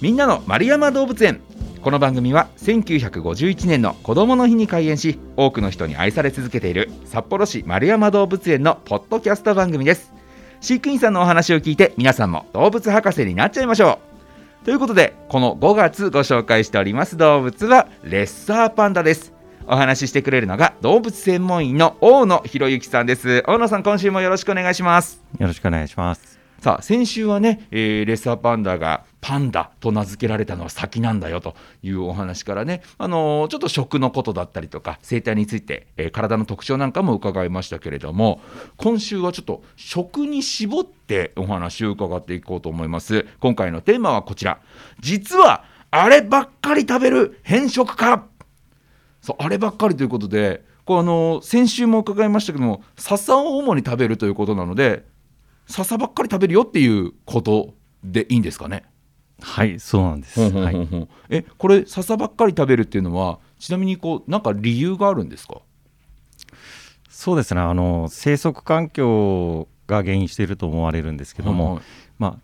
みんなの丸山動物園。この番組は1951年の子どもの日に開園し多くの人に愛され続けている札幌市丸山動物園のポッドキャスト番組です。飼育員さんのお話を聞いて皆さんも動物博士になっちゃいましょう。ということでこの5月ご紹介しております動物はレッサーパンダです。お話ししてくれるのが動物専門員の大野博之さんです。大野さん今週もよろしくお願いします。よろしくお願いします。さあ先週はね、えー、レッサーパンダがパンダと名付けられたのは先なんだよというお話からね、あのー、ちょっと食のことだったりとか生態について、えー、体の特徴なんかも伺いましたけれども今週はちょっと食に絞ってお話を伺っていこうと思います。今回のテーマはこちら。実はあればっかり食べる変色家そうあればっかりということでこうあのー、先週も伺いましたけども笹を主に食べるということなので笹ばっかり食べるよっていうことでいいんですかね？はいそうなんです、はい、えこれ笹ばっかり食べるっていうのはちなみにこうなんか理由があるんですか？そうですね。あの生息環境が原因していると思われるんですけども、はいはい、ま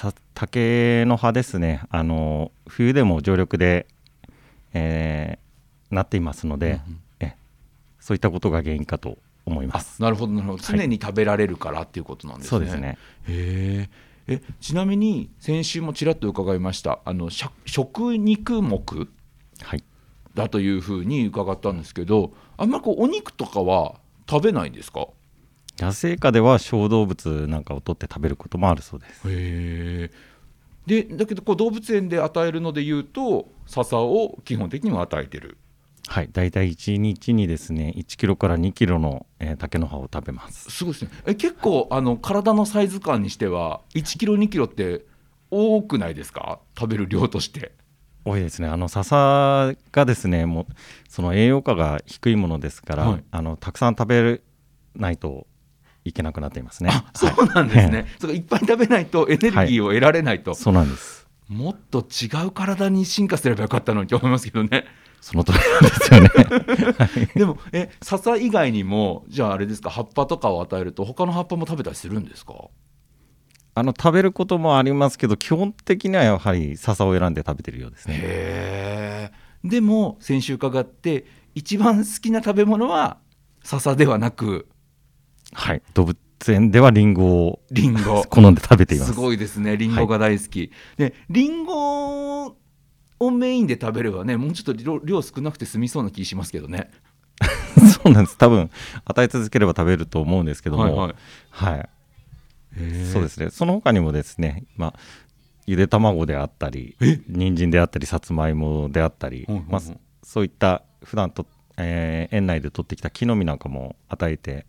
あ竹の葉ですね。あの冬でも常緑で、えー、なっていますので、うん、えそういったことが原因かと思います。なるほどなるほど。常に食べられるからっていうことなんですね、そうですね。へえちなみに先週もちらっと伺いました。あの食肉目だというふうに伺ったんですけどあんまりこうお肉とかは食べないんですか？野生下では小動物なんかを取って食べることもあるそうです。へえでだけどこう動物園で与えるのでいうと笹を基本的には与えてるはい、大体1日にですね1キロから2キロの、えー、竹の葉を食べます。すごいですね。え結構あの体のサイズ感にしては1キロ2キロって多くないですか？食べる量として。多いですね。あの笹がですねもうその栄養価が低いものですから、はい、あのたくさん食べないといけなくなっていますね。そうなんですね、はい、いっぱい食べないとエネルギーを得られないと、はい、そうなんです。もっと違う体に進化すればよかったのにと思いますけどねその通りなんですよね。はい、でもえ笹以外にもじゃああれですか葉っぱとかを与えると他の葉っぱも食べたりするんですか？あの食べることもありますけど基本的にはやはり笹を選んで食べてるようですね。へでも先週伺って一番好きな食べ物は笹ではなくはい。動物園ではリンゴをリンゴ。好んで食べています。すごいですね。リンゴが大好き、はい、でリンゴをメインで食べればねもうちょっと量少なくて済みそうな気しますけどね。そうなんです。多分与え続ければ食べると思うんですけども。はい、はい。はい、そうですね。その他にもですねまあゆで卵であったり人参であったりさつまいもであったり、まあ、そういった普段と、えー、園内で取ってきた木の実なんかも与えて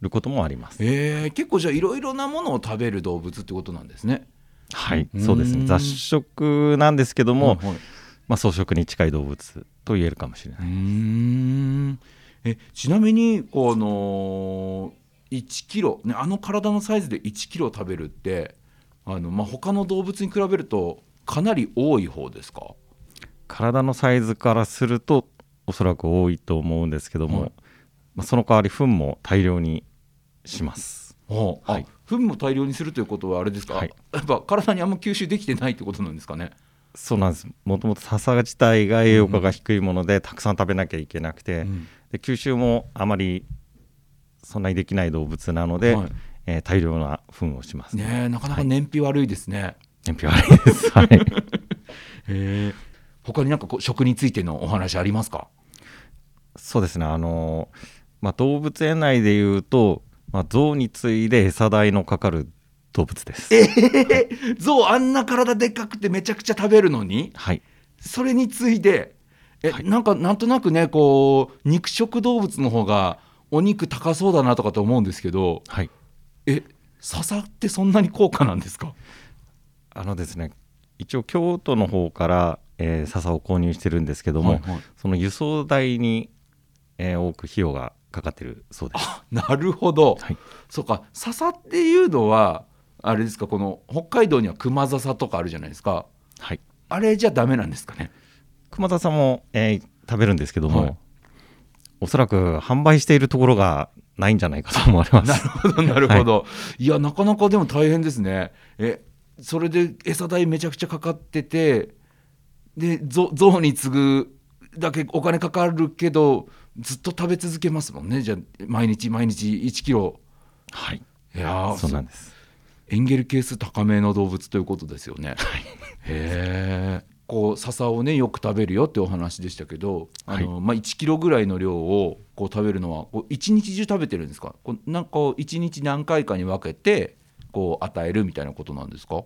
ることもあります、え。ー、結構じゃあいろいろなものを食べる動物ってことなんですねはいそうですね。雑食なんですけども、はいはい、まあ、草食に近い動物と言えるかもしれない。えちなみにこの1キロ、ね、あの体のサイズで1キロ食べるってあの、まあ、他の動物に比べるとかなり多い方ですか？体のサイズからするとおそらく多いと思うんですけども、はい、まあ、その代わり糞も大量にします。はい、糞も大量にするということはあれですか、はい、やっぱ体にあんま吸収できてないってことなんですかね？そうなんです。もともと笹自体が栄養価が低いもので、うん、たくさん食べなきゃいけなくて、うん、で吸収もあまりそんなにできない動物なので、はい、えー、大量な糞をします。ねなかなか燃費悪いですね、はい、燃費悪いです。はい。えー、他になんかこう食についてのお話ありますか？そうですね。あのまあ、動物園内でいうとまあ、象に次いで餌代のかかる動物です。えー、象あんな体でっかくてめちゃくちゃ食べるのに、はい、それに次いでえ、はい、なんかなんとなくねこう肉食動物の方がお肉高そうだなとかと思うんですけど、はい、え笹ってそんなに高価なんですか？あのですね一応京都の方から、えー、笹を購入してるんですけども、はいはい、その輸送代に、えー、多く費用がかかってるそうです。なるほど、はい、そうか。笹っていうのはあれですかこの北海道には熊笹とかあるじゃないですか、はい、あれじゃダメなんですかね？熊笹も、えー、食べるんですけども、はい、おそらく販売しているところがないんじゃないかと思われます。なるほどなるほど、はい、いやなかなかでも大変ですね。えそれで餌代めちゃくちゃかかっててでゾウに次ぐだけお金かかるけどずっと食べ続けますもんねじゃあ毎日毎日1キロはいいやそうなんですエンゲル係数高めの動物ということですよね。はいへえ。こう笹をねよく食べるよってお話でしたけど、あの、まあ1キロぐらいの量をこう食べるのはこう一日中食べてるんですか？こうなんかこう一日何回かに分けてこう与えるみたいなことなんですか？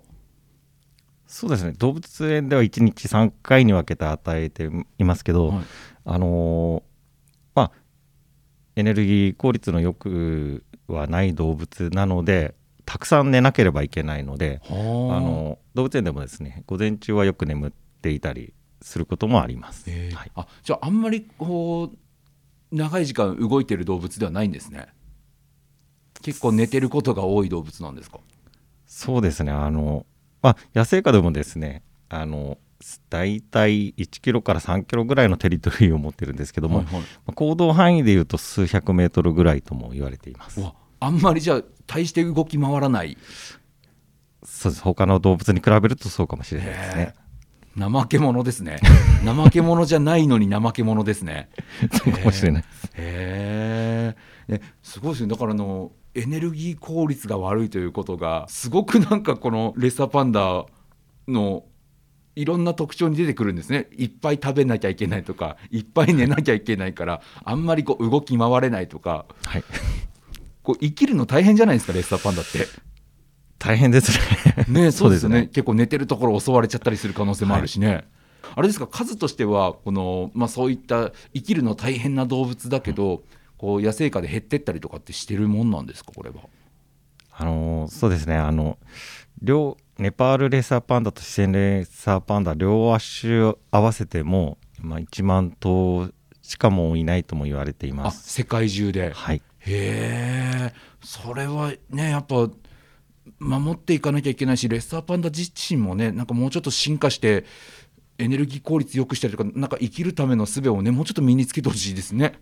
そうですね動物園では1日3回に分けて与えていますけど、はいあのーまあエネルギー効率のよくはない動物なのでたくさん寝なければいけないのであ。はの動物園でもですね午前中はよく眠っていたりすることもあります、え。ーはい、あじゃああんまりこう長い時間動いてる動物ではないんですね。結構寝てることが多い動物なんですか？そうですね。あの、まあ、野生下でもですねあの大体1キロから3キロぐらいのテリトリーを持ってるんですけども、はいはい。まあ行動範囲でいうと数百メートルぐらいとも言われています。あんまりじゃあ大して動き回らない。そうです。他の動物に比べるとそうかもしれないですね。怠け者ですね。怠け者じゃないのに怠け者ですね。そうかもしれないへえすごいですね。だからあのエネルギー効率が悪いということがすごくなんかこのレッサーパンダのいろんな特徴に出てくるんですね。いっぱい食べなきゃいけないとかいっぱい寝なきゃいけないからあんまりこう動き回れないとか。はい。こう生きるの大変じゃないですかレッサーパンダって。大変ですね。ね そうですよね。そう結構寝てるところ襲われちゃったりする可能性もあるしね、あれですか数としてはこの、まあ、そういった生きるの大変な動物だけど、こう野生下で減ってったりとかってしてるもんなんですかこれは。あのそうですね。あの両ネパールレーサーパンダと四川レーサーパンダ両種合わせても、まあ、1万頭しかもういないとも言われていあます。世界中で？はい。へえそれはねやっぱ守っていかなきゃいけないしレッサーパンダ自身もねなんかもうちょっと進化してエネルギー効率良くしたりとかなんか生きるための術をねもうちょっと身につけてほしいですね。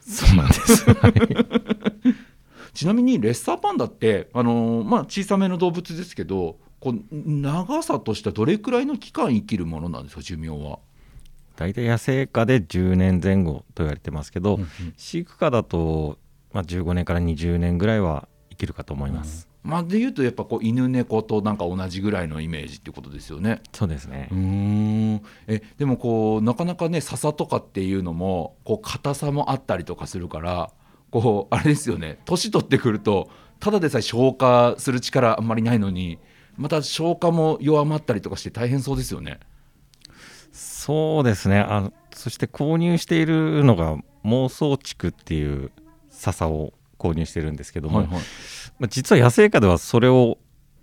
そうなんです。ちなみにレッサーパンダって、あのーまあ、小さめの動物ですけどこう長さとしてはどれくらいの期間生きるものなんですか寿命は？大体野生下で10年前後と言われてますけど、うんうん。飼育下だと、まあ、15年から20年ぐらいは生きるかと思います、まあ、でいうとやっぱこう犬猫となんか同じぐらいのイメージってことですよね。そうですね、うーん。えでもこうなかなかね笹とかっていうのもこう硬さもあったりとかするからこうあれですよね。年取ってくるとただでさえ消化する力あんまりないのにまた消化も弱まったりとかして大変そうですよね。そうですね。あのそして購入しているのが妄想竹っていう笹を購入してるんですけども、はいはい。まあ実は野生下ではそれを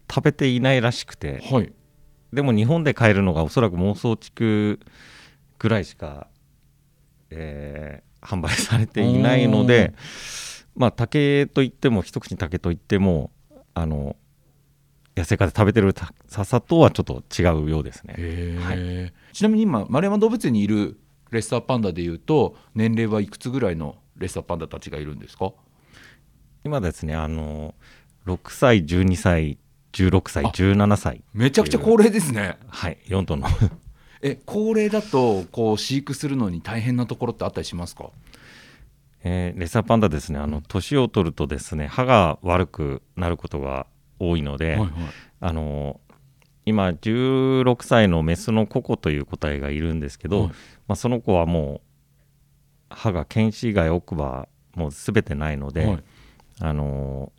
食べていないらしくてはい。でも日本で買えるのがおそらく妄想竹ぐらいしか、えー販売されていないのでまあ竹といっても一口竹といってもあの野生下で食べてるた笹とはちょっと違うようですね。へー。ちなみに今丸山動物園にいるレッサーパンダでいうと年齢はいくつぐらいのレッサーパンダたちがいるんですか？今ですねあの6歳12歳16歳あ17歳。めちゃくちゃ高齢ですね。はい4頭の。え高齢だとこう飼育するのに大変なところってあったりしますか？えーレッサーパンダですねあの年を取るとですね歯が悪くなることが多いので、はいあの今16歳のメスのココという個体がいるんですけど、はいまあ、その子はもう歯が犬歯以外奥歯もう全てないので、はいあの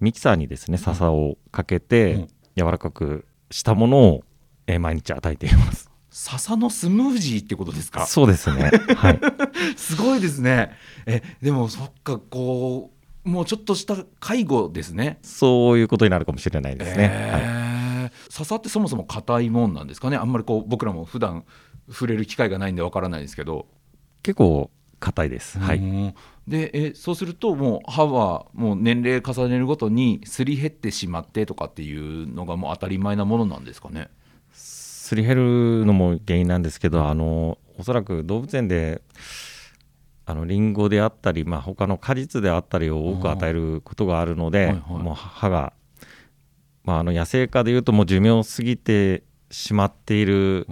ミキサーにですね笹をかけて、うん柔らかくしたものを、えー毎日与えています。笹のスムージーってことですか？そうですね。はい。すごいですねえでもそっかこうもうちょっとした介護ですねそういうことになるかもしれないですね。はいえー笹ってそもそも硬いもんなんですかねあんまりこう僕らも普段触れる機会がないんでわからないですけど結構硬いです。はい。うんでえそうするともう歯はもう年齢重ねるごとにすり減ってしまってとかっていうのがもう当たり前なものなんですかね。すり減るのも原因なんですけど、あのおそらく動物園であのリンゴであったり、まあ他の果実であったりを多く与えることがあるので、はいはい。もう歯がまあ、あの野生化でいうともう寿命を過ぎてしまっている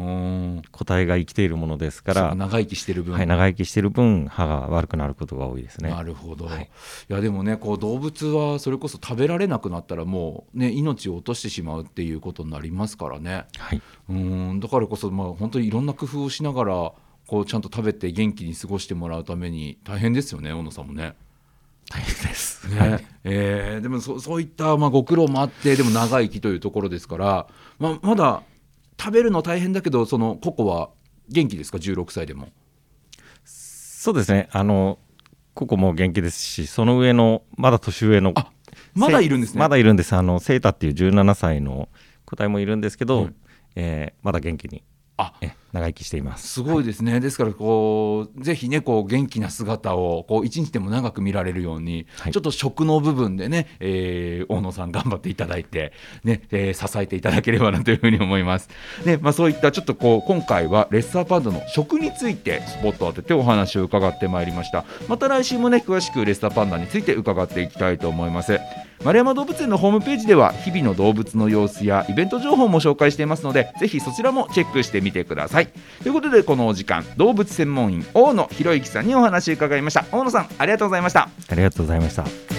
個体が生きているものですから長生きしてる分、はい、長生きしてる分歯が悪くなることが多いですね。なるほど、はい、いやでもねこう動物はそれこそ食べられなくなったらもうね命を落としてしまうっていうことになりますからね、はい、うん。だからこそまあ本当にいろんな工夫をしながらこうちゃんと食べて元気に過ごしてもらうために大変ですよね小野さんもね。大変です、ね。はい、えー、でもそそういったまあご苦労もあってでも長生きというところですから、まあ、まだ食べるの大変だけどそのココは元気ですか？16歳でも。そうですね。あのココも元気ですしその上のまだ年上のあまだいるんですね。まだいるんです。あのセータっていう17歳の個体もいるんですけど、うん、えー、まだ元気に。あ長生きしていますすごいですね、はい、ですからこうぜひねこう元気な姿をこう一日でも長く見られるように、はい、ちょっと食の部分でね、えー、大野さん頑張っていただいてね、えー、支えていただければなというふうに思います。ねまあ、そういったちょっとこう今回はレッサーパンダの食についてスポットを当ててお話を伺ってまいりました。また来週もね詳しくレッサーパンダについて伺っていきたいと思います。丸山動物園のホームページでは日々の動物の様子やイベント情報も紹介していますのでぜひそちらもチェックしてみてくださいということでこのお時間動物専門員大野博之さんにお話を伺いました。大野さんありがとうございました。ありがとうございました。